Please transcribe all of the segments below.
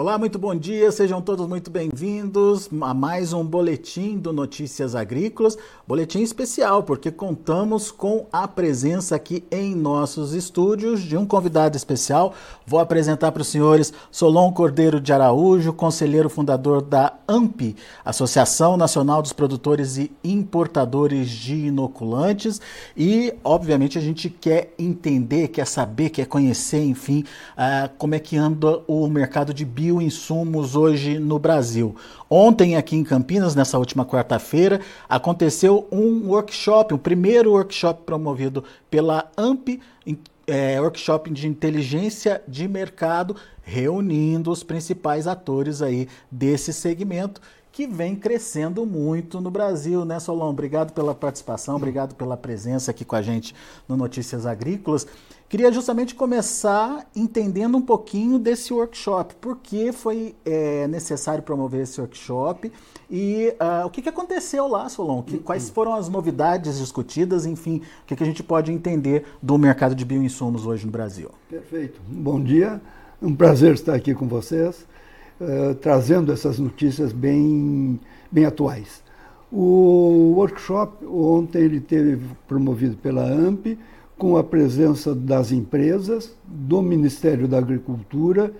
Olá, muito bom dia, sejam todos muito bem-vindos a mais um boletim do Notícias Agrícolas. Boletim especial, porque contamos com a presença aqui em nossos estúdios de um convidado especial. Vou apresentar para os senhores Solon Cordeiro de Araújo, conselheiro fundador da AMP, Associação Nacional dos Produtores e Importadores de Inoculantes. E, obviamente, a gente quer entender, quer saber, quer conhecer, enfim, uh, como é que anda o mercado de bio bioinsumos hoje no Brasil. Ontem, aqui em Campinas, nessa última quarta-feira, aconteceu um workshop, o primeiro workshop promovido pela AMP, é, workshop de inteligência de mercado, reunindo os principais atores aí desse segmento que vem crescendo muito no Brasil, né, Solon? Obrigado pela participação, obrigado pela presença aqui com a gente no Notícias Agrícolas. Queria justamente começar entendendo um pouquinho desse workshop, por que foi é, necessário promover esse workshop e uh, o que, que aconteceu lá, Solon? Que, quais foram as novidades discutidas, enfim, o que, que a gente pode entender do mercado de bioinsumos hoje no Brasil? Perfeito. Bom dia, um prazer estar aqui com vocês, uh, trazendo essas notícias bem, bem atuais. O workshop ontem ele teve promovido pela AMP, com a presença das empresas, do Ministério da Agricultura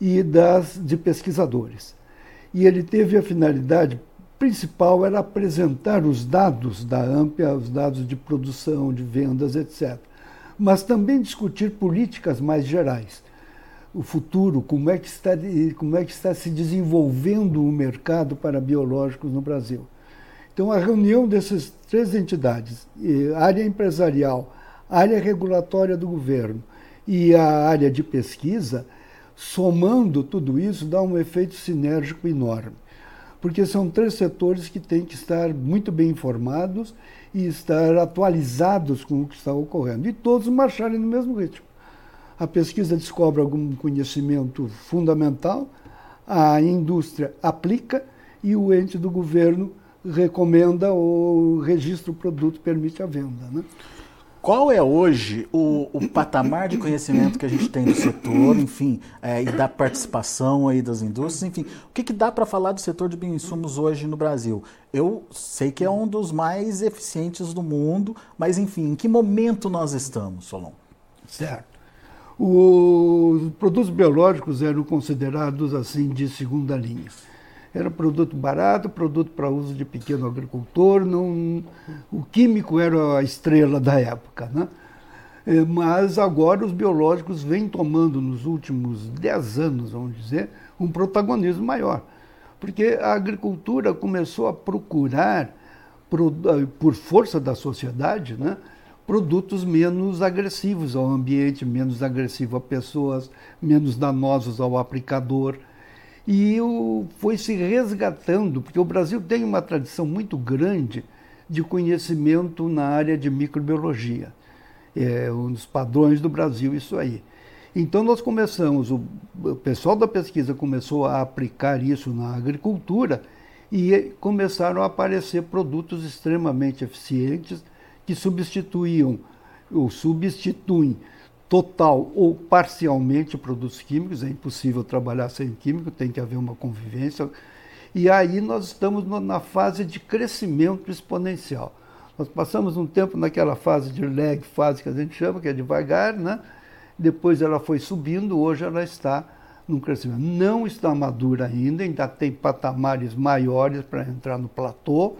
e das, de pesquisadores. E ele teve a finalidade principal era apresentar os dados da AMPA, os dados de produção, de vendas, etc. Mas também discutir políticas mais gerais. O futuro, como é que está, como é que está se desenvolvendo o mercado para biológicos no Brasil. Então, a reunião dessas três entidades, área empresarial, área regulatória do governo e a área de pesquisa, somando tudo isso, dá um efeito sinérgico enorme. Porque são três setores que têm que estar muito bem informados e estar atualizados com o que está ocorrendo. E todos marcharem no mesmo ritmo. A pesquisa descobre algum conhecimento fundamental, a indústria aplica e o ente do governo recomenda ou registra o produto, permite a venda. Né? Qual é hoje o, o, patamar de conhecimento que a gente tem do setor, enfim, é, e da participação aí das indústrias, enfim, o que, que dá para falar do setor de bioinsumos hoje no Brasil? Eu sei que é um dos mais eficientes do mundo, mas enfim, em que momento nós estamos, Solon? Certo. Os produtos biológicos eram considerados assim de segunda linha. Era produto barato, produto para uso de pequeno agricultor. Não, o químico era a estrela da época. Né? É, mas agora os biológicos vêm tomando, nos últimos 10 anos, vamos dizer, um protagonismo maior. Porque a agricultura começou a procurar, por força da sociedade, né, produtos menos agressivos ao ambiente, menos agressivos a pessoas, menos danosos ao aplicador e foi se resgatando, porque o Brasil tem uma tradição muito grande de conhecimento na área de microbiologia. É um dos padrões do Brasil, isso aí. Então nós começamos, o, o pessoal da pesquisa começou a aplicar isso na agricultura e começaram a aparecer produtos extremamente eficientes que substituíam ou substituem total ou parcialmente produtos químicos, é impossível trabalhar sem químico, tem que haver uma convivência. E aí nós estamos na fase de crescimento exponencial. Nós passamos um tempo naquela fase de lag, fase que a gente chama, que é devagar, né? depois ela foi subindo, hoje ela está num crescimento. Não está madura ainda, ainda tem patamares maiores para entrar no platô,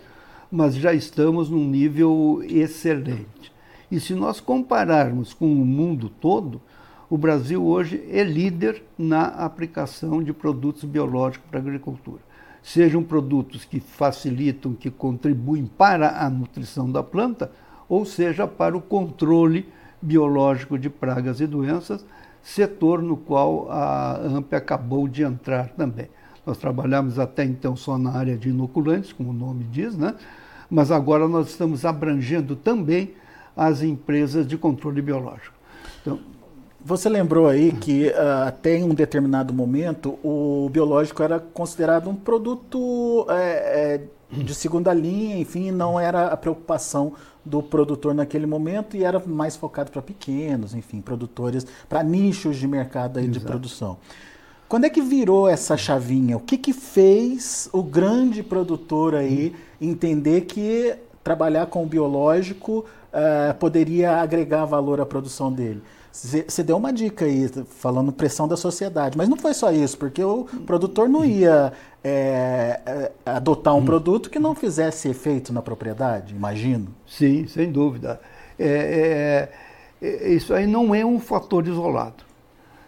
mas já estamos num nível excelente. E se nós compararmos com o mundo todo, o Brasil hoje é líder na aplicação de produtos biológicos para a agricultura. Sejam produtos que facilitam, que contribuem para a nutrição da planta, ou seja, para o controle biológico de pragas e doenças, setor no qual a AMP acabou de entrar também. Nós trabalhamos até então só na área de inoculantes, como o nome diz, né? mas agora nós estamos abrangendo também as empresas de controle biológico. Então, você lembrou aí que uh, até em um determinado momento o biológico era considerado um produto é, é, de segunda linha, enfim, não era a preocupação do produtor naquele momento e era mais focado para pequenos, enfim, produtores, para nichos de mercado aí de produção. Quando é que virou essa chavinha? O que, que fez o grande produtor aí entender que trabalhar com o biológico uh, poderia agregar valor à produção dele? Você deu uma dica aí, falando pressão da sociedade, mas não foi só isso, porque o produtor não ia é, adotar um produto que não fizesse efeito na propriedade, imagino. Sim, sem dúvida. É, é, é isso aí não é um fator isolado.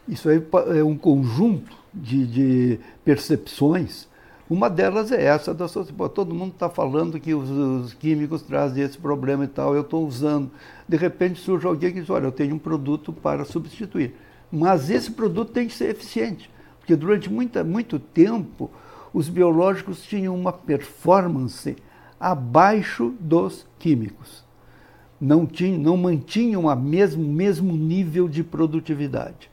Isso aí é um conjunto de, de percepções. Uma delas é essa da sociedade. Todo mundo está falando que os, os, químicos trazem esse problema e tal, eu estou usando. De repente surge alguém que diz, olha, eu tenho um produto para substituir. Mas esse produto tem que ser eficiente. Porque durante muita, muito tempo os biológicos tinham uma performance abaixo dos químicos. Não, tinham, não mantinham o mesmo, mesmo nível de produtividade.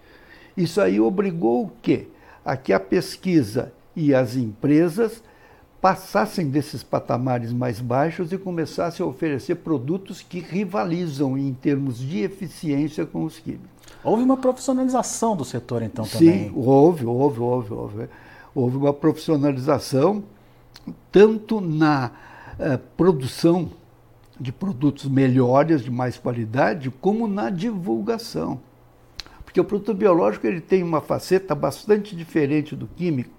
Isso aí obrigou o quê? A que a pesquisa e as empresas passassem desses patamares mais baixos e começassem a oferecer produtos que rivalizam em termos de eficiência com os químicos. Houve uma profissionalização do setor, então, também? Sim, houve, houve, houve, houve. Houve uma profissionalização tanto na uh, produção de produtos melhores, de mais qualidade, como na divulgação. Porque o produto biológico ele tem uma faceta bastante diferente do químico,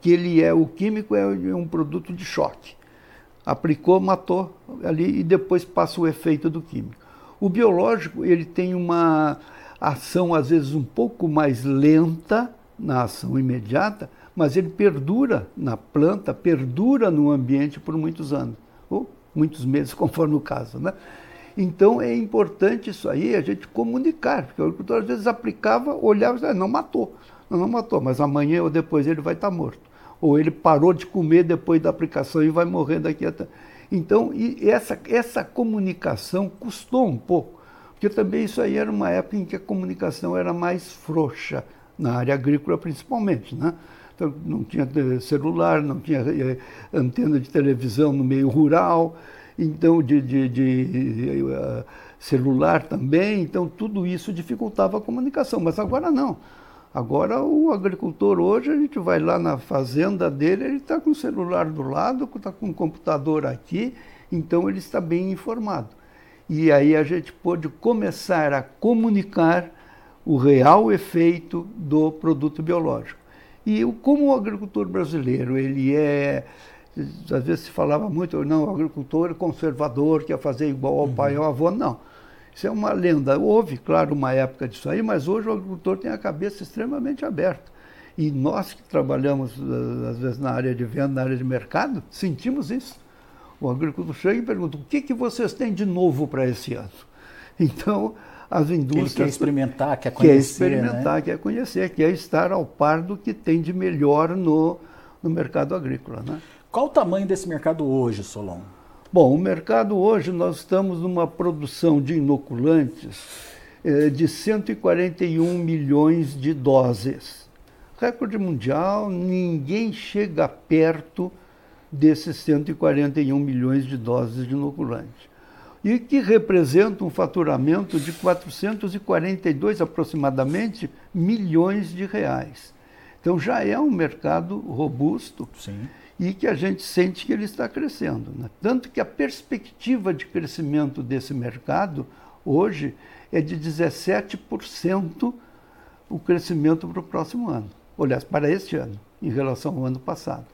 que ele é o químico é um produto de choque. Aplicou, matou ali e depois passa o efeito do químico. O biológico ele tem uma ação às vezes um pouco mais lenta na ação imediata, mas ele perdura na planta, perdura no ambiente por muitos anos, ou muitos meses, conforme o caso, né? Então é importante isso aí, a gente comunicar, porque o agricultor às vezes aplicava, olhava e não matou, não, matou, mas amanhã ou depois ele vai estar morto. Ou ele parou de comer depois da aplicação e vai morrer daqui até. Então, essa, essa comunicação custou um pouco, porque também isso aí era uma época em que a comunicação era mais frouxa, na área agrícola principalmente, né? Então, não tinha celular, não tinha eh, antena de televisão no meio rural, então de, de, de uh, celular também, então tudo isso dificultava a comunicação, mas agora não. Agora o agricultor hoje, a gente vai lá na fazenda dele, ele está com o celular do lado, está com o computador aqui, então ele está bem informado. E aí a gente pode começar a comunicar o real efeito do produto biológico. E como o agricultor brasileiro ele é às vezes se falava muito, não, o agricultor conservador quer fazer igual ao uhum. pai ou avô. Não. Isso é uma lenda. Houve, claro, uma época disso aí, mas hoje o agricultor tem a cabeça extremamente aberta. E nós que trabalhamos, eh, às vezes, na área de venda, na área de mercado, sentimos isso. O agricultor chega e pergunta: o que, que vocês têm de novo para esse ano? Então, as indústrias. Ele quer experimentar, quer conhecer. Quer experimentar, né? quer conhecer, quer estar ao par do que tem de melhor no, no mercado agrícola. Né? Qual o tamanho desse mercado hoje, Solon? Bom, o mercado hoje nós estamos numa produção de inoculantes eh, de 141 milhões de doses. Recorde mundial, ninguém chega perto desses 141 milhões de doses de inoculante. E que representa um faturamento de 442 aproximadamente milhões de reais. Então já é um mercado robusto. Sim e que a gente sente que ele está crescendo. Né? Tanto que a perspectiva de crescimento desse mercado hoje é de 17% o crescimento para o próximo ano. Aliás, para este ano, em relação ao ano passado.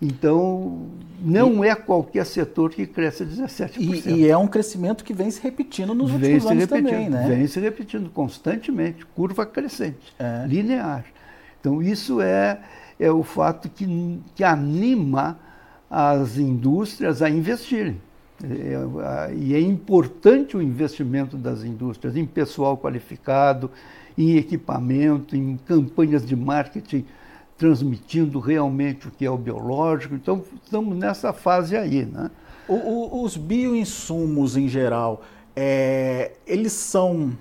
Então, não e, é qualquer setor que cresce 17%. E, e, é um crescimento que vem se repetindo nos vem últimos anos repetindo, também, né? Vem se repetindo constantemente, curva crescente, é. linear. Então, isso é, é o fato que, que anima as indústrias a investirem. É, e é importante o investimento das indústrias em pessoal qualificado, em equipamento, em campanhas de marketing transmitindo realmente o que é o biológico. Então, estamos nessa fase aí. Né? O, o, os bioinsumos, em geral, é, eles são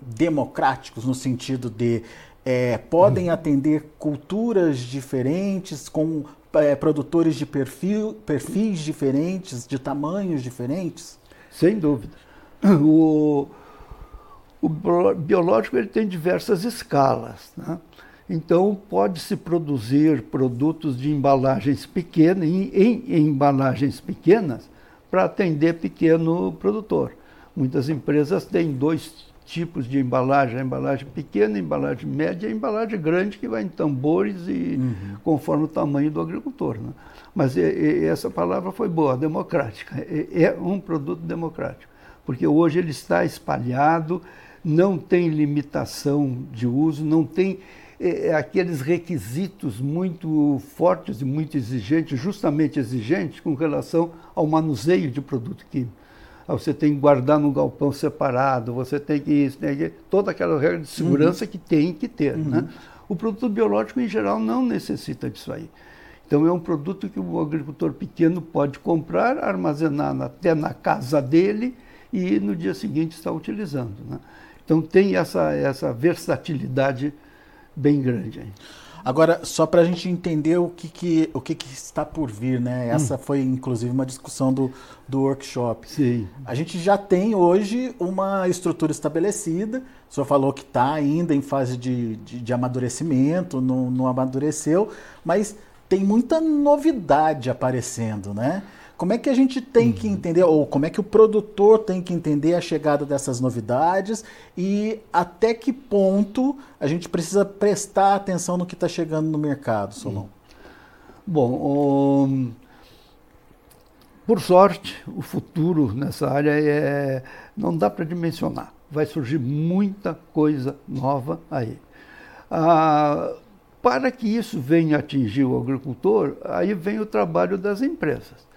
democráticos no sentido de é, podem atender culturas diferentes, com é, produtores de perfil, perfis diferentes, de tamanhos diferentes? Sem dúvida. O, o biológico ele tem diversas escalas. Né? Então, pode-se produzir produtos de embalagens pequenas, em, em embalagens pequenas, para atender pequeno produtor. Muitas empresas têm dois tipos de embalagem, a embalagem pequena, a embalagem média e a embalagem grande, que vai em tambores e uhum. conforme o tamanho do agricultor. Né? Mas e, e, essa palavra foi boa, democrática. É, é um produto democrático, porque hoje ele está espalhado, não tem limitação de uso, não tem é, é, aqueles requisitos muito fortes e muito exigentes, justamente exigentes com relação ao manuseio de produto químico. Ah, você tem que guardar no galpão separado, você tem que isso, tem que, toda aquela regra de segurança uhum. que tem que ter. Uhum. Né? O produto biológico, em geral, não necessita disso aí. Então, é um produto que o agricultor pequeno pode comprar, armazenar até na casa dele e no dia seguinte estar utilizando. Né? Então, tem essa, essa versatilidade bem grande. Aí. Agora, só para a gente entender o que, que, o que, que está por vir, né? Hum. Essa hum. foi, inclusive, uma discussão do, do workshop. Sim. A gente já tem hoje uma estrutura estabelecida. O senhor falou que está ainda em fase de, de, de amadurecimento, não, não amadureceu, mas tem muita novidade aparecendo, né? Como é que a gente tem que uhum. entender, ou como é que o produtor tem que entender a chegada dessas novidades e até que ponto a gente precisa prestar atenção no que está chegando no mercado, Solon? Bom, um, por sorte, o futuro nessa área é, não dá para dimensionar. Vai surgir muita coisa nova aí. Ah, para que isso venha atingir o agricultor, aí vem o trabalho das empresas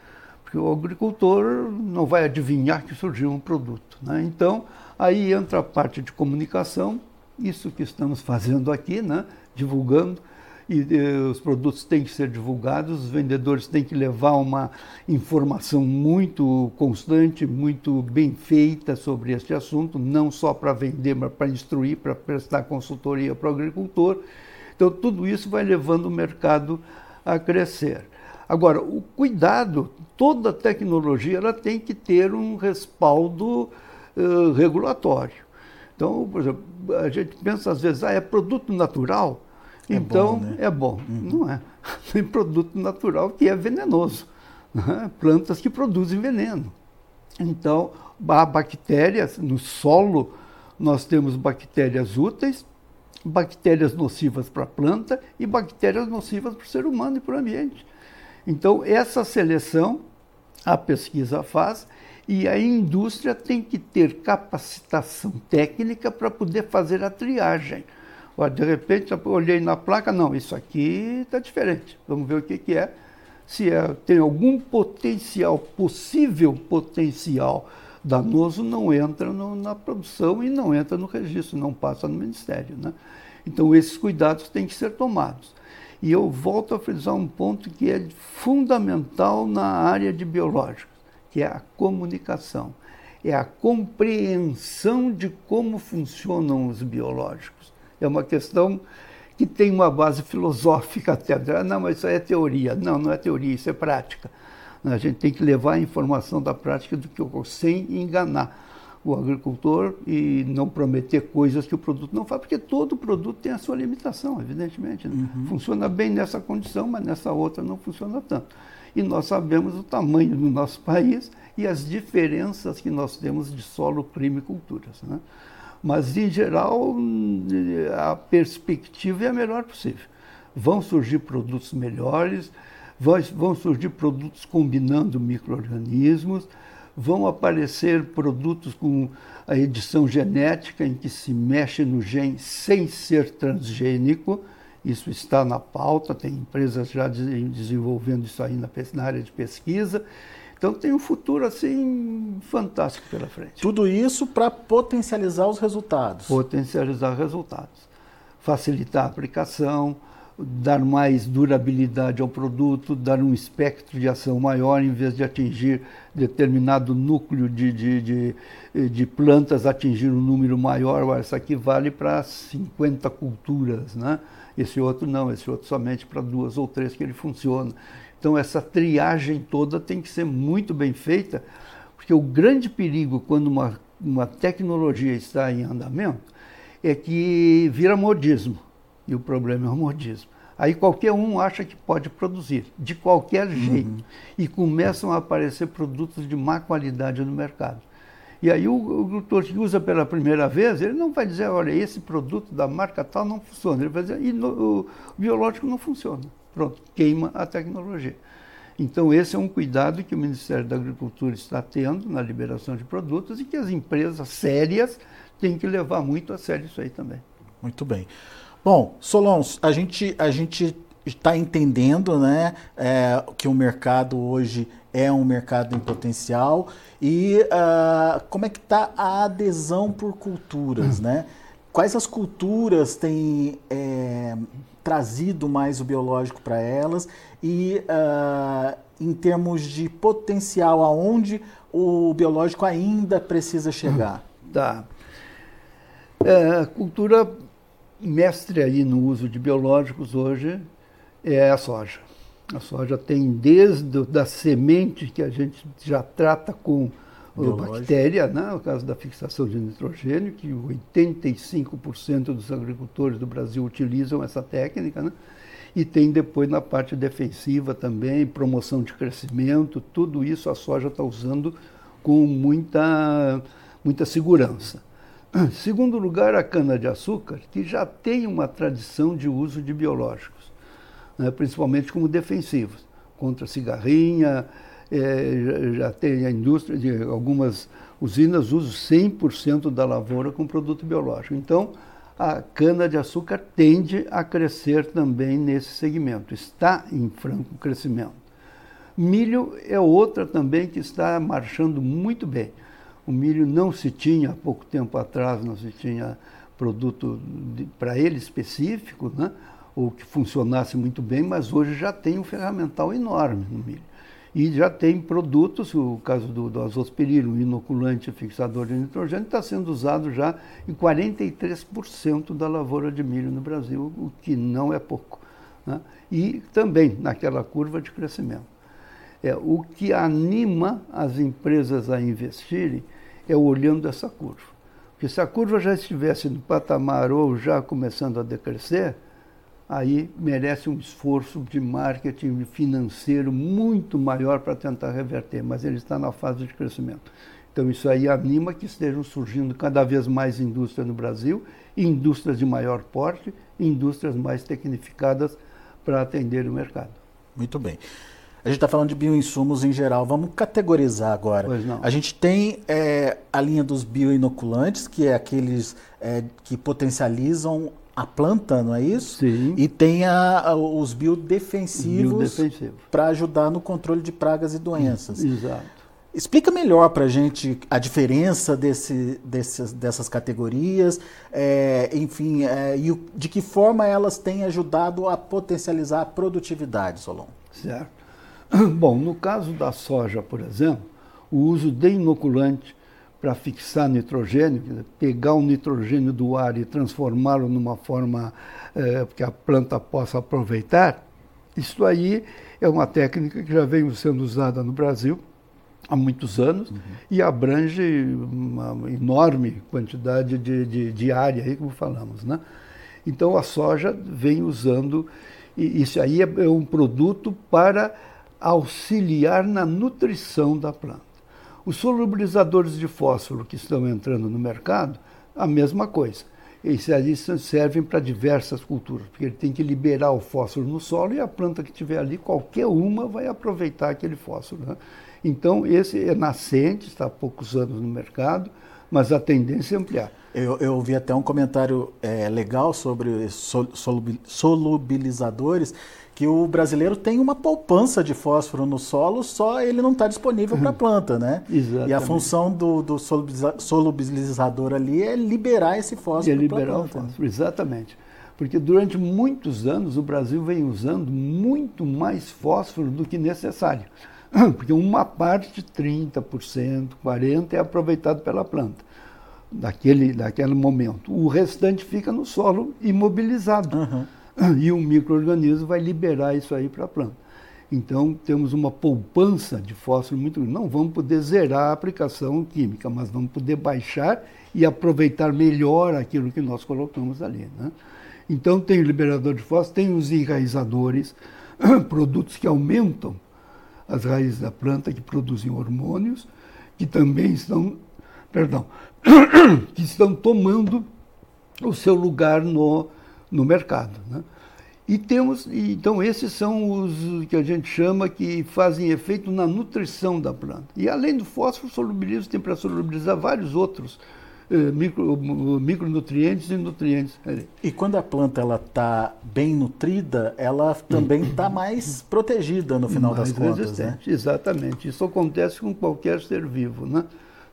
porque o agricultor não vai adivinhar que surgiu um produto. Né? Então, aí entra a parte de comunicação, isso que estamos fazendo aqui, né? divulgando, e, e os produtos têm que ser divulgados, os vendedores têm que levar uma informação muito constante, muito bem feita sobre este assunto, não só para vender, mas para instruir, para prestar consultoria para o agricultor. Então, tudo isso vai levando o mercado a crescer. Agora, o cuidado, toda tecnologia ela tem que ter um respaldo uh, regulatório. Então, por exemplo, a gente pensa às vezes, ah, é produto natural, é então bom, né? é bom. Uhum. Não é. Tem produto natural que é venenoso. Né? Plantas que produzem veneno. Então, há bactérias no solo, nós temos bactérias úteis, bactérias nocivas para a planta e bactérias nocivas para o ser humano e para o ambiente. Então, essa seleção a pesquisa faz e a indústria tem que ter capacitação técnica para poder fazer a triagem. De repente, eu olhei na placa, não, isso aqui está diferente. Vamos ver o que, que é. Se é, tem algum potencial, possível potencial danoso, não entra no, na produção e não entra no registro, não passa no Ministério. Né? Então, esses cuidados têm que ser tomados. E eu volto a frisar um ponto que é fundamental na área de biológicos, que é a comunicação. É a compreensão de como funcionam os biológicos. É uma questão que tem uma base filosófica até. Não, mas isso é teoria. Não, não é teoria, isso é prática. A gente tem que levar a informação da prática do que sem enganar o agricultor e não prometer coisas que o produto não faz, porque todo produto tem a sua limitação, evidentemente. Né? Uhum. Funciona bem nessa condição, mas nessa outra não funciona tanto. E nós sabemos o tamanho do nosso país e as diferenças que nós temos de solo, clima e culturas. Né? Mas, em geral, a perspectiva é a melhor possível. Vão surgir produtos melhores, vão surgir produtos combinando micro-organismos, vão aparecer produtos com a edição genética, em que se mexe no gene sem ser transgênico. Isso está na pauta, tem empresas já desenvolvendo isso aí na, área de pesquisa. Então tem um futuro assim fantástico pela frente. Tudo isso para potencializar os resultados. Potencializar resultados. Facilitar a aplicação, dar mais durabilidade ao produto, dar um espectro de ação maior, em vez de atingir determinado núcleo de, de, de, de plantas, atingir um número maior. Essa aqui vale para 50 culturas, né? Esse outro não, esse outro somente para duas ou três que ele funciona. Então essa triagem toda tem que ser muito bem feita, porque o grande perigo quando uma, uma tecnologia está em andamento é que vira modismo E o problema é o modismo. Aí qualquer um acha que pode produzir, de qualquer jeito. Uhum. E começam a aparecer produtos de má qualidade no mercado. E aí o, o agricultor que usa pela primeira vez, ele não vai dizer, olha, esse produto da marca tal não funciona. Ele vai dizer, e no, o biológico não funciona. Pronto, queima a tecnologia. Então, esse é um cuidado que o Ministério da Agricultura está tendo na liberação de produtos e que as empresas sérias têm que levar muito a sério isso aí também. Muito bem. Bom, Solons, a gente a gente está entendendo, né, é, que o mercado hoje é um mercado em potencial e uh, como é que está a adesão por culturas, né? Quais as culturas têm é, trazido mais o biológico para elas e uh, em termos de potencial, aonde o biológico ainda precisa chegar? Tá. É, a cultura mestre aí no uso de biológicos hoje é a soja. A soja tem desde da semente que a gente já trata com Biológico. bactéria, né? no caso da fixação de nitrogênio, que 85% dos agricultores do Brasil utilizam essa técnica, né? e tem depois na parte defensiva também, promoção de crescimento, tudo isso a soja está usando com muita, muita segurança. Segundo lugar, a cana-de-açúcar, que já tem uma tradição de uso de biológicos, né, principalmente como defensivos, contra cigarrinha, é, já tem a indústria de algumas usinas usam 100% da lavoura com produto biológico. Então, a cana-de-açúcar tende a crescer também nesse segmento, está em franco crescimento. Milho é outra também que está marchando muito bem. O milho não se tinha, há pouco tempo atrás, não se tinha produto para ele específico, né? ou que funcionasse muito bem, mas hoje já tem um ferramental enorme no milho. E já tem produtos, o caso do, do azospirilo, um inoculante fixador de nitrogênio, está sendo usado já em 43% da lavoura de milho no Brasil, o que não é pouco. Né? E também naquela curva de crescimento. É, o que anima as empresas a investirem é olhando essa curva. Porque se a curva já estivesse no patamar ou já começando a decrescer, aí merece um esforço de marketing financeiro muito maior para tentar reverter, mas ele está na fase de crescimento. Então isso aí anima que estejam surgindo cada vez mais indústrias no Brasil, indústrias de maior porte, indústrias mais tecnificadas para atender o mercado. Muito bem. A gente está falando de bioinsumos em geral. Vamos categorizar agora. Pois não. A gente tem é, a linha dos bioinoculantes, que é aqueles é, que potencializam a planta, não é isso? Sim. E tem a, a, os biodefensivos para ajudar no controle de pragas e doenças. Exato. Explica melhor para a gente a diferença desse, desses, dessas categorias, é, enfim, é, e de que forma elas têm ajudado a potencializar a produtividade, Solon. Certo. Bom, no caso da soja, por exemplo, o uso de inoculante para fixar nitrogênio, pegar o nitrogênio do ar e transformá-lo numa forma é, que a planta possa aproveitar, isso aí é uma técnica que já vem sendo usada no Brasil há muitos anos uhum. e abrange uma enorme quantidade de, de, de área, aí, como falamos. Né? Então a soja vem usando, e isso aí é, é um produto para auxiliar na nutrição da planta. Os solubilizadores de fósforo que estão entrando no mercado, a mesma coisa. Ali servem para diversas culturas, porque ele tem que liberar o fósforo no solo e a planta que tiver ali, qualquer uma, vai aproveitar aquele fósforo. Né? Então, esse é nascente, está há poucos anos no mercado, mas a tendência é ampliar. Eu, eu vi até um comentário é, legal sobre solubilizadores que o brasileiro tem uma poupança de fósforo no solo, só ele não está disponível para a planta, né? Exatamente. E a função do, do solubilizador ali é liberar esse fósforo para a planta. O fósforo, exatamente. Porque durante muitos anos o Brasil vem usando muito mais fósforo do que necessário. Porque uma parte, 30%, 40%, é aproveitado pela planta daquele, daquele momento. O restante fica no solo imobilizado. Uhum. e um microorganismo vai liberar isso aí para a planta. Então, temos uma poupança de fósforo muito grande. Não vamos poder zerar a aplicação química, mas vamos poder baixar e aproveitar melhor aquilo que nós colocamos ali. Né? Então tem o liberador de fósforo, tem os enraizadores, produtos que aumentam as raízes da planta, que produzem hormônios, que também estão, perdão, que estão tomando o seu lugar no, no mercado. Né? E temos, então esses são os que a gente chama que fazem efeito na nutrição da planta. E além do fósforo, solubiliza, tem para solubilizar vários outros eh, micro, micronutrientes e nutrientes. E quando a planta ela está bem nutrida, ela também está mais protegida no final mais das contas. Né? Exatamente. Isso acontece com qualquer ser vivo. Né?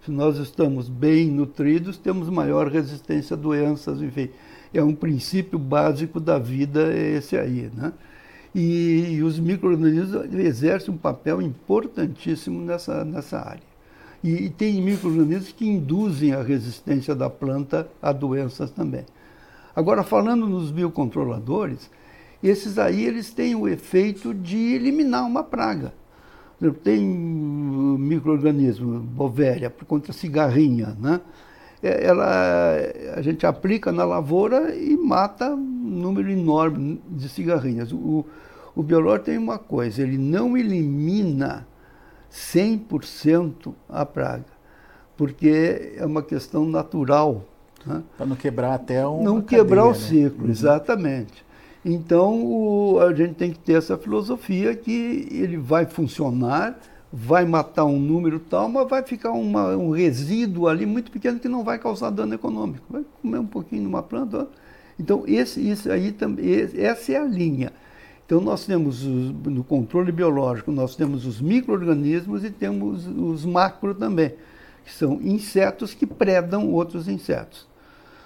Se nós estamos bem nutridos, temos maior resistência a doenças, enfim é um princípio básico da vida esse aí, né? E, e os micro-organismos exercem um papel importantíssimo nessa, nessa área. E, e tem micro-organismos que induzem a resistência da planta a doenças também. Agora, falando nos biocontroladores, esses aí eles têm o efeito de eliminar uma praga. Tem microorganismo, bovéria, contra cigarrinha, né? É, ela, a gente aplica na lavoura e mata um número enorme de cigarrinhas. O, o biolor tem uma coisa, ele não elimina 100% a praga, porque é uma questão natural. Né? Para não quebrar até um. Não quebrar cadeia, o né? ciclo, né? exatamente. Então o, a gente tem que ter essa filosofia que ele vai funcionar vai matar um número tal, mas vai ficar uma, um resíduo ali muito pequeno que não vai causar dano econômico. Vai comer um pouquinho numa planta. Então, esse, isso aí também, essa é a linha. Então, nós temos os, no controle biológico, nós temos os micro-organismos e temos os macro também, que são insetos que predam outros insetos.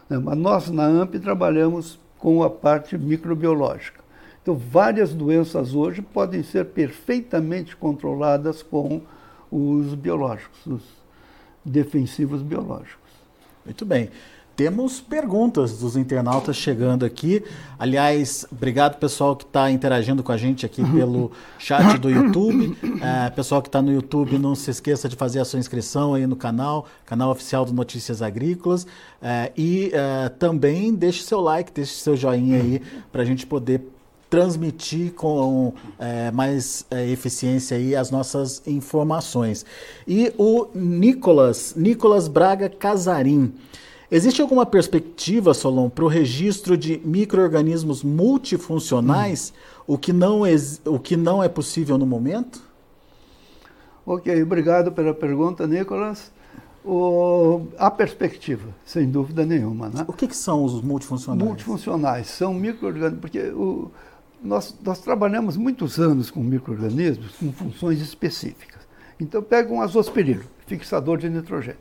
Né, mas nós, na AMP, trabalhamos com a parte microbiológica. Então, várias doenças hoje podem ser perfeitamente controladas com os biológicos, os defensivos biológicos. Muito bem. Temos perguntas dos internautas chegando aqui. Aliás, obrigado pessoal que está interagindo com a gente aqui pelo chat do YouTube. É, pessoal que está no YouTube, não se esqueça de fazer a sua inscrição aí no canal, canal oficial do Notícias Agrícolas. É, e é, também deixe seu like, deixe seu joinha aí para a gente poder transmitir com é, mais é, eficiência aí as nossas informações. E o Nicolas, Nicolas Braga Casarim. Existe alguma perspectiva, Solon, para o registro de micro-organismos multifuncionais, hum. o, que não o que não é possível no momento? Ok, obrigado pela pergunta, Nicolas. O, a perspectiva, sem dúvida nenhuma. Né? O que, que são os multifuncionais? Multifuncionais são micro-organismos, porque o, nós, nós trabalhamos muitos anos com micro-organismos com funções específicas. Então, pega um azospirilo, fixador de nitrogênio.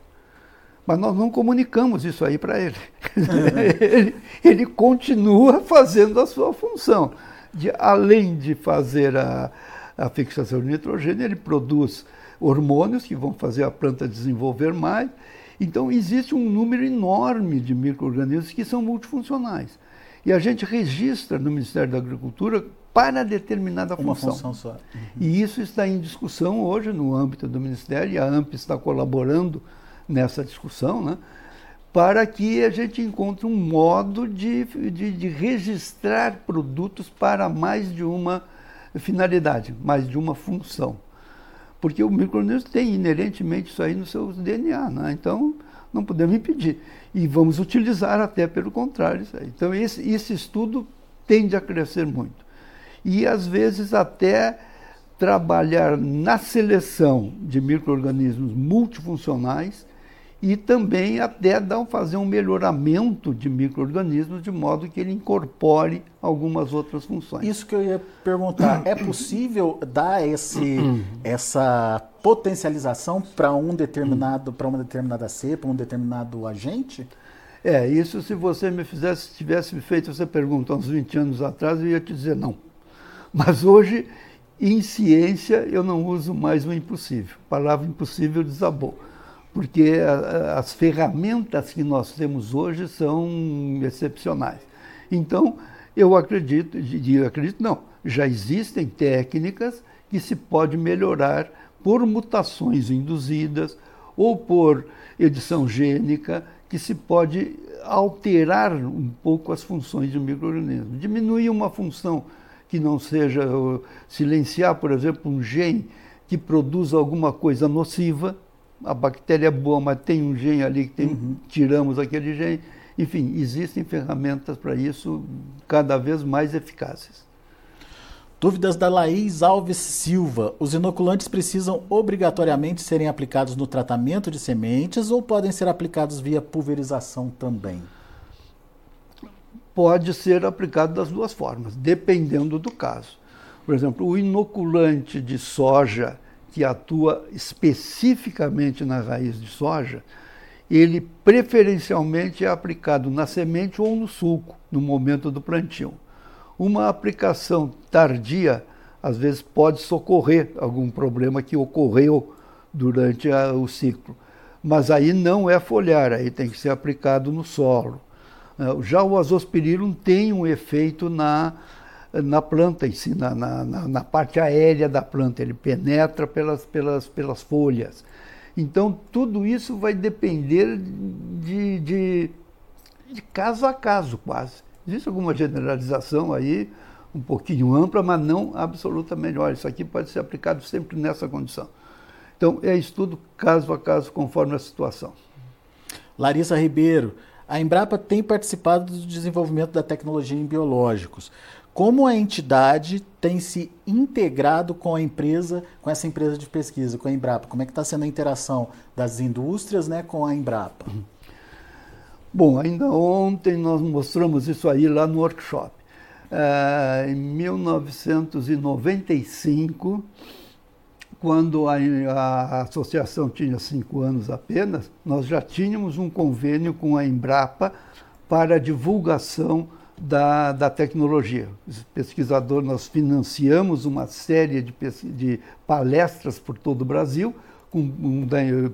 Mas nós não comunicamos isso aí para ele. ele. ele. continua fazendo a sua função. De, além de fazer a, a fixação de nitrogênio, ele produz hormônios que vão fazer a planta desenvolver mais. Então, existe um número enorme de micro-organismos que são multifuncionais. E a gente registra no Ministério da Agricultura para determinada Uma função. função só. Uhum. E isso está em discussão hoje no âmbito do Ministério, e a AMP está colaborando nessa discussão, né, para que a gente encontre um modo de, de, de registrar produtos para mais de uma finalidade, mais de uma função. Porque o microorganismo tem inerentemente isso aí no seu DNA, né? então não podemos impedir e vamos utilizar até pelo contrário. Então, esse, esse estudo tende a crescer muito. E, às vezes, até trabalhar na seleção de micro-organismos multifuncionais e também até dar, fazer um melhoramento de micro-organismos de modo que ele incorpore algumas outras funções. Isso que eu ia perguntar, é possível dar esse, essa potencialização para um determinado, para uma determinada cepa, um determinado agente? É, isso se você me fizesse, tivesse me feito essa pergunta uns 20 anos atrás, eu ia te dizer não. Mas hoje, em ciência, eu não uso mais o impossível. A palavra impossível desabou porque as ferramentas que nós temos hoje são excepcionais. Então, eu acredito, eu acredito não, já existem técnicas que se pode melhorar por mutações induzidas ou por edição gênica, que se pode alterar um pouco as funções do microorganismo. Diminuir uma função que não seja silenciar, por exemplo, um gene que produz alguma coisa nociva. A bactéria é boa, mas tem um gene ali que tem, uhum. tiramos aquele gene. Enfim, existem ferramentas para isso cada vez mais eficazes. Dúvidas da Laís Alves Silva. Os inoculantes precisam obrigatoriamente serem aplicados no tratamento de sementes ou podem ser aplicados via pulverização também? Pode ser aplicado das duas formas, dependendo do caso. Por exemplo, o inoculante de soja que atua especificamente na raiz de soja, ele preferencialmente é aplicado na semente ou no sulco, no momento do plantio. Uma aplicação tardia, às vezes, pode socorrer algum problema que ocorreu durante a, o ciclo. Mas aí não é foliar, aí tem que ser aplicado no solo. É, já o azospirillum tem um efeito na, na planta si, na, na, na, parte aérea da planta, ele penetra pelas, pelas, pelas folhas. Então, tudo isso vai depender de, de, de caso a caso, quase. Existe alguma generalização aí, um pouquinho ampla, mas não absolutamente. Olha, isso aqui pode ser aplicado sempre nessa condição. Então, é estudo caso a caso, conforme a situação. Larissa Ribeiro, a Embrapa tem participado do desenvolvimento da tecnologia em biológicos. Como a entidade tem se integrado com a empresa, com essa empresa de pesquisa, com a Embrapa? Como é que está sendo a interação das indústrias né, com a Embrapa? Bom, ainda ontem nós mostramos isso aí lá no workshop. É, em 1995, quando a, a, associação tinha cinco anos apenas, nós já tínhamos um convênio com a Embrapa para divulgação da, da tecnologia. Os pesquisadores, nós financiamos uma série de, de palestras por todo o Brasil, com um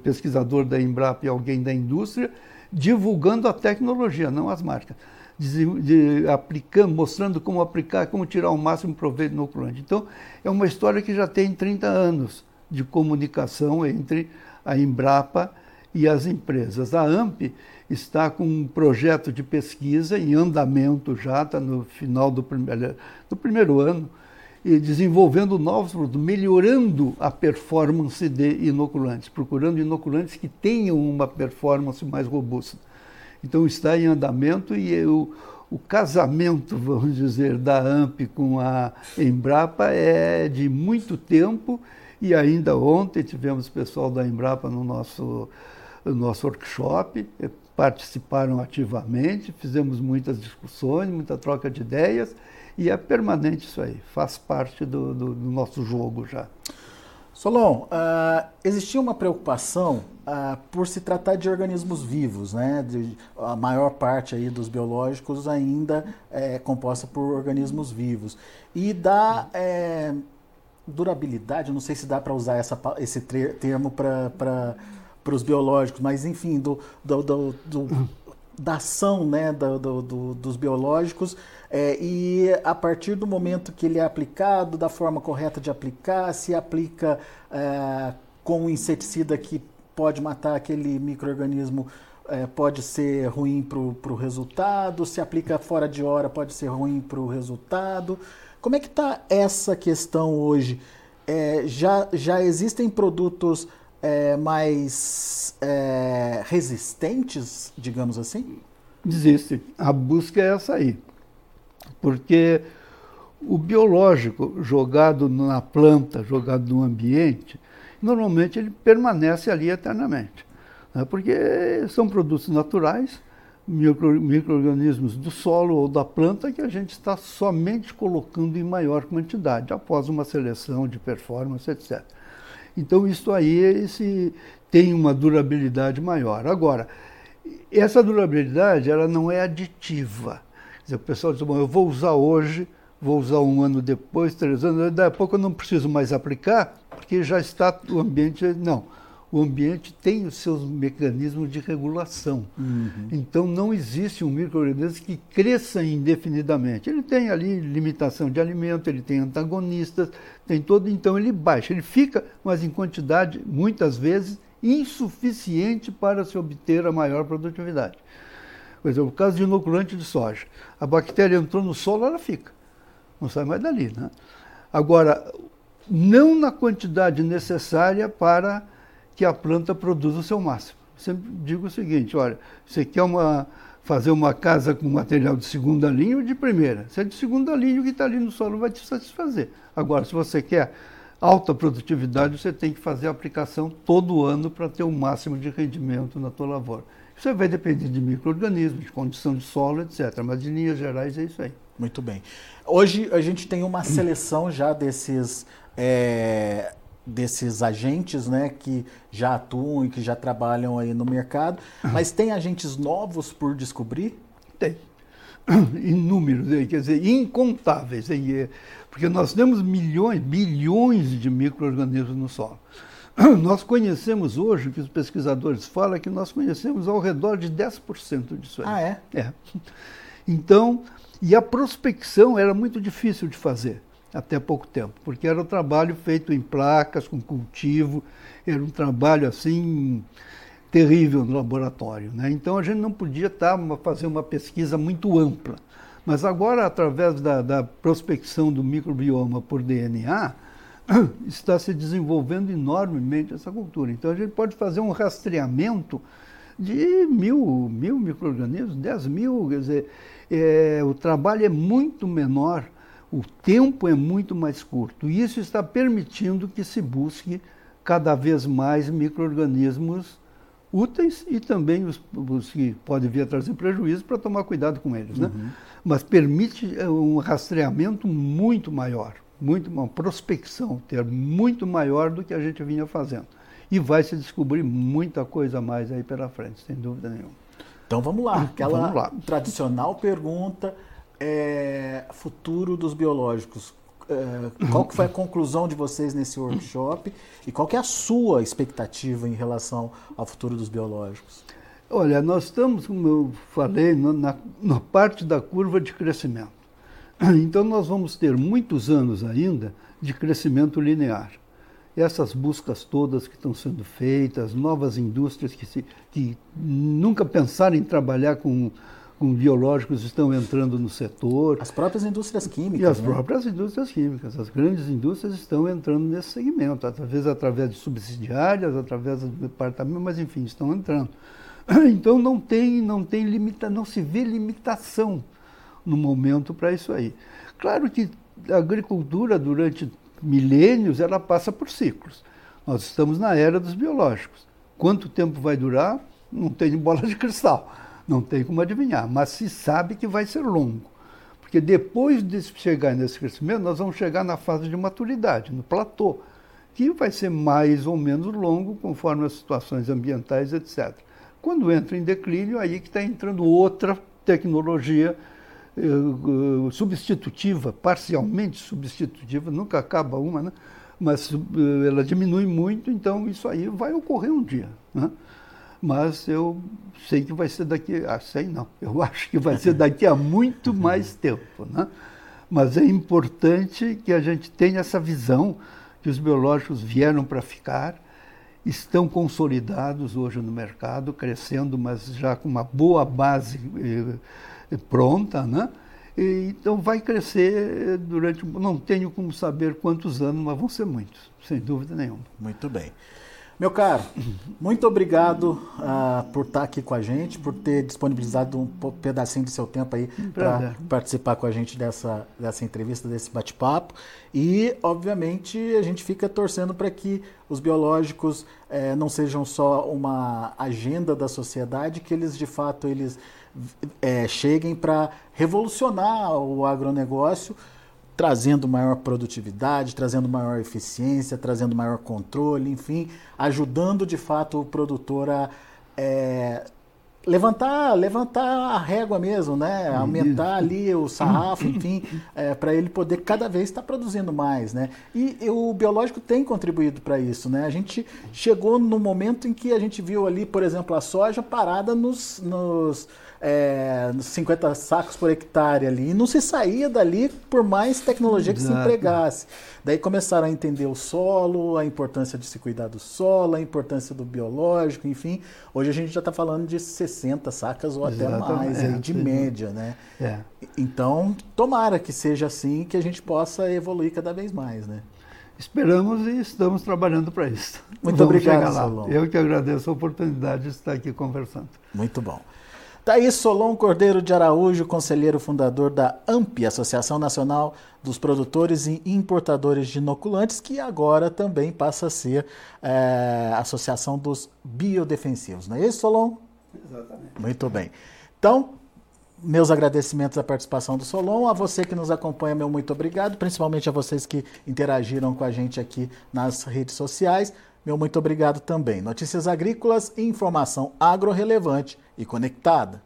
pesquisador da Embrapa e alguém da indústria, divulgando a tecnologia, não as marcas. De, de, aplicando, mostrando como aplicar, como tirar o máximo proveito no inoculante. Então, é uma história que já tem 30 anos de comunicação entre a Embrapa e as empresas. A AMP está com um projeto de pesquisa em andamento já, está no final do, primeiro, do primeiro ano, e desenvolvendo novos produtos, melhorando a performance de inoculantes, procurando inoculantes que tenham uma performance mais robusta. Então está em andamento e o, o casamento, vamos dizer, da AMP com a Embrapa é de muito tempo e ainda ontem tivemos pessoal da Embrapa no nosso, no nosso workshop, eh, participaram ativamente, fizemos muitas discussões, muita troca de ideias e é permanente isso aí, faz parte do, do, do nosso jogo já. Solon, uh, existia uma preocupação uh, por se tratar de organismos vivos, né? De, a maior parte aí dos biológicos ainda é composta por organismos vivos. E da é, durabilidade, não sei se dá para usar essa, esse termo para os biológicos, mas enfim, do, do, do, do da ação né, do, do, dos biológicos é, e a partir do momento que ele é aplicado, da forma correta de aplicar, se aplica é, com um inseticida que pode matar aquele microorganismo, é, pode ser ruim para o resultado, se aplica fora de hora, pode ser ruim para o resultado. Como é que está essa questão hoje? É, já, já existem produtos é, mais é, resistentes, digamos assim? Existe. A busca é essa aí. Porque o biológico jogado na planta, jogado no ambiente, normalmente ele permanece ali eternamente. Né? Porque são produtos naturais, micro-organismos do solo ou da planta que a gente está somente colocando em maior quantidade, após uma seleção de performance, etc. Então, isso aí esse, tem uma durabilidade maior. Agora, essa durabilidade ela não é aditiva. Dizer, o pessoal diz, bom, eu vou usar hoje, vou usar um ano depois, três anos, daqui a pouco eu não preciso mais aplicar, porque já está o ambiente. Não o ambiente tem os seus mecanismos de regulação. Uhum. Então não existe um microorganismo que cresça indefinidamente. Ele tem ali limitação de alimento, ele tem antagonistas, tem todo, então ele baixa, ele fica, mas em quantidade muitas vezes insuficiente para se obter a maior produtividade. Por exemplo, o caso de inoculante de soja. A bactéria entrou no solo, ela fica. Não sai mais dali. Né? Agora, não na quantidade necessária para que a planta produza o seu máximo. Sempre digo o seguinte, olha, você quer uma, fazer uma casa com material de segunda linha ou de primeira? Se é de segunda linha, o que está ali no solo vai te satisfazer. Agora, se você quer alta produtividade, você tem que fazer a aplicação todo ano para ter o máximo de rendimento na tua lavoura. Isso vai depender de micro-organismos, de condição de solo, etc. Mas, de linhas gerais, é isso aí. Muito bem. Hoje a gente tem uma seleção já desses, é, desses agentes né, que já atuam e que já trabalham aí no mercado, mas tem agentes novos por descobrir? Tem. Inúmeros, quer dizer, incontáveis. Porque nós temos milhões, bilhões de micro-organismos no solo. Nós conhecemos hoje, o que os pesquisadores falam, é que nós conhecemos ao redor de 10% disso aí. Ah, é? É. Então, e a prospecção era muito difícil de fazer até pouco tempo, porque era um trabalho feito em placas, com cultivo, era um trabalho assim terrível no laboratório. Né? Então a gente não podia tá, fazer uma pesquisa muito ampla. Mas agora, através da, da prospecção do microbioma por DNA, está se desenvolvendo enormemente essa cultura. Então a gente pode fazer um rastreamento de mil, mil micro-organismos, dez mil, quer dizer, é, o trabalho é muito menor, o tempo é muito mais curto. E isso está permitindo que se busque cada vez mais micro-organismos úteis e também os, os, que podem vir a trazer prejuízo para tomar cuidado com eles. Né? Uhum. Mas permite é, um rastreamento muito maior muito, uma prospecção, ter muito maior do que a gente vinha fazendo. E vai se descobrir muita coisa mais aí pela frente, sem dúvida nenhuma. Então vamos lá, aquela vamos lá. tradicional pergunta, é, futuro dos biológicos. É, qual que foi a conclusão de vocês nesse workshop e qual que é a sua expectativa em relação ao futuro dos biológicos? Olha, nós estamos, como eu falei, na, na parte da curva de crescimento. Então, nós vamos ter muitos anos ainda de crescimento linear. Essas buscas todas que estão sendo feitas, novas indústrias que, se, que nunca pensaram em trabalhar com, com biológicos estão entrando no setor. As próprias indústrias químicas. E as né? próprias indústrias químicas. As grandes indústrias estão entrando nesse segmento, talvez através de subsidiárias, através do departamento, mas enfim, estão entrando. Então não tem, não tem limita, não se vê limitação no momento para isso aí. Claro que a agricultura, durante milênios, ela passa por ciclos. Nós estamos na era dos biológicos. Quanto tempo vai durar? Não tem bola de cristal, não tem como adivinhar, mas se sabe que vai ser longo. Porque depois de chegar nesse crescimento, nós vamos chegar na fase de maturidade, no platô, que vai ser mais ou menos longo conforme as situações ambientais, etc. Quando entra em declínio, aí que está entrando outra tecnologia uh, substitutiva, parcialmente substitutiva, nunca acaba uma, né? mas uh, ela diminui muito, então isso aí vai ocorrer um dia. Né? Mas eu sei que vai ser daqui, ah, sei não, eu acho que vai ser daqui a muito mais tempo. Né? Mas é importante que a gente tenha essa visão que os biológicos vieram para ficar, estão consolidados hoje no mercado, crescendo, mas já com uma boa base eh, pronta, né? E, então vai crescer durante. Não tenho como saber quantos anos, mas vão ser muitos, sem dúvida nenhuma. Muito bem. Meu caro, muito obrigado uh, por estar aqui com a gente, por ter disponibilizado um pedacinho de seu tempo aí para participar com a gente dessa, dessa entrevista, desse bate-papo. E, obviamente, a gente fica torcendo para que os biológicos eh, não sejam só uma agenda da sociedade, que eles de fato eles é, cheguem para revolucionar o agronegócio, trazendo maior produtividade, trazendo maior eficiência, trazendo maior controle, enfim, ajudando de fato o produtor a é, levantar, levantar a régua mesmo, né? Aumentar ali o sarrafo, enfim, é, para ele poder cada vez estar produzindo mais, né? E, e o biológico tem contribuído para isso, né? A gente chegou no momento em que a gente viu ali, por exemplo, a soja parada nos, nos é, 50 sacos por hectare ali. E não se saía dali por mais tecnologia que Exato. se empregasse. Daí começaram a entender o solo, a importância de se cuidar do solo, a importância do biológico, enfim. Hoje a gente já está falando de 60 sacas ou até mais, é, aí, de média, né? É. Então, tomara que seja assim, que a gente possa evoluir cada vez mais, né? Esperamos e estamos trabalhando para isso. Muito Vamos obrigado, Solon. Eu que agradeço a oportunidade de estar aqui conversando. Muito bom. Daí tá Solon Cordeiro de Araújo, conselheiro fundador da AMP, Associação Nacional dos Produtores e Importadores de Inoculantes, que agora também passa a ser é, Associação dos Biodefensivos. Não é isso, Solon? Exatamente. Muito bem. Então, meus agradecimentos à participação do Solon, a você que nos acompanha, meu muito obrigado, principalmente a vocês que interagiram com a gente aqui nas redes sociais. Meu muito obrigado também. Notícias agrícolas e informação agro-relevante e conectada.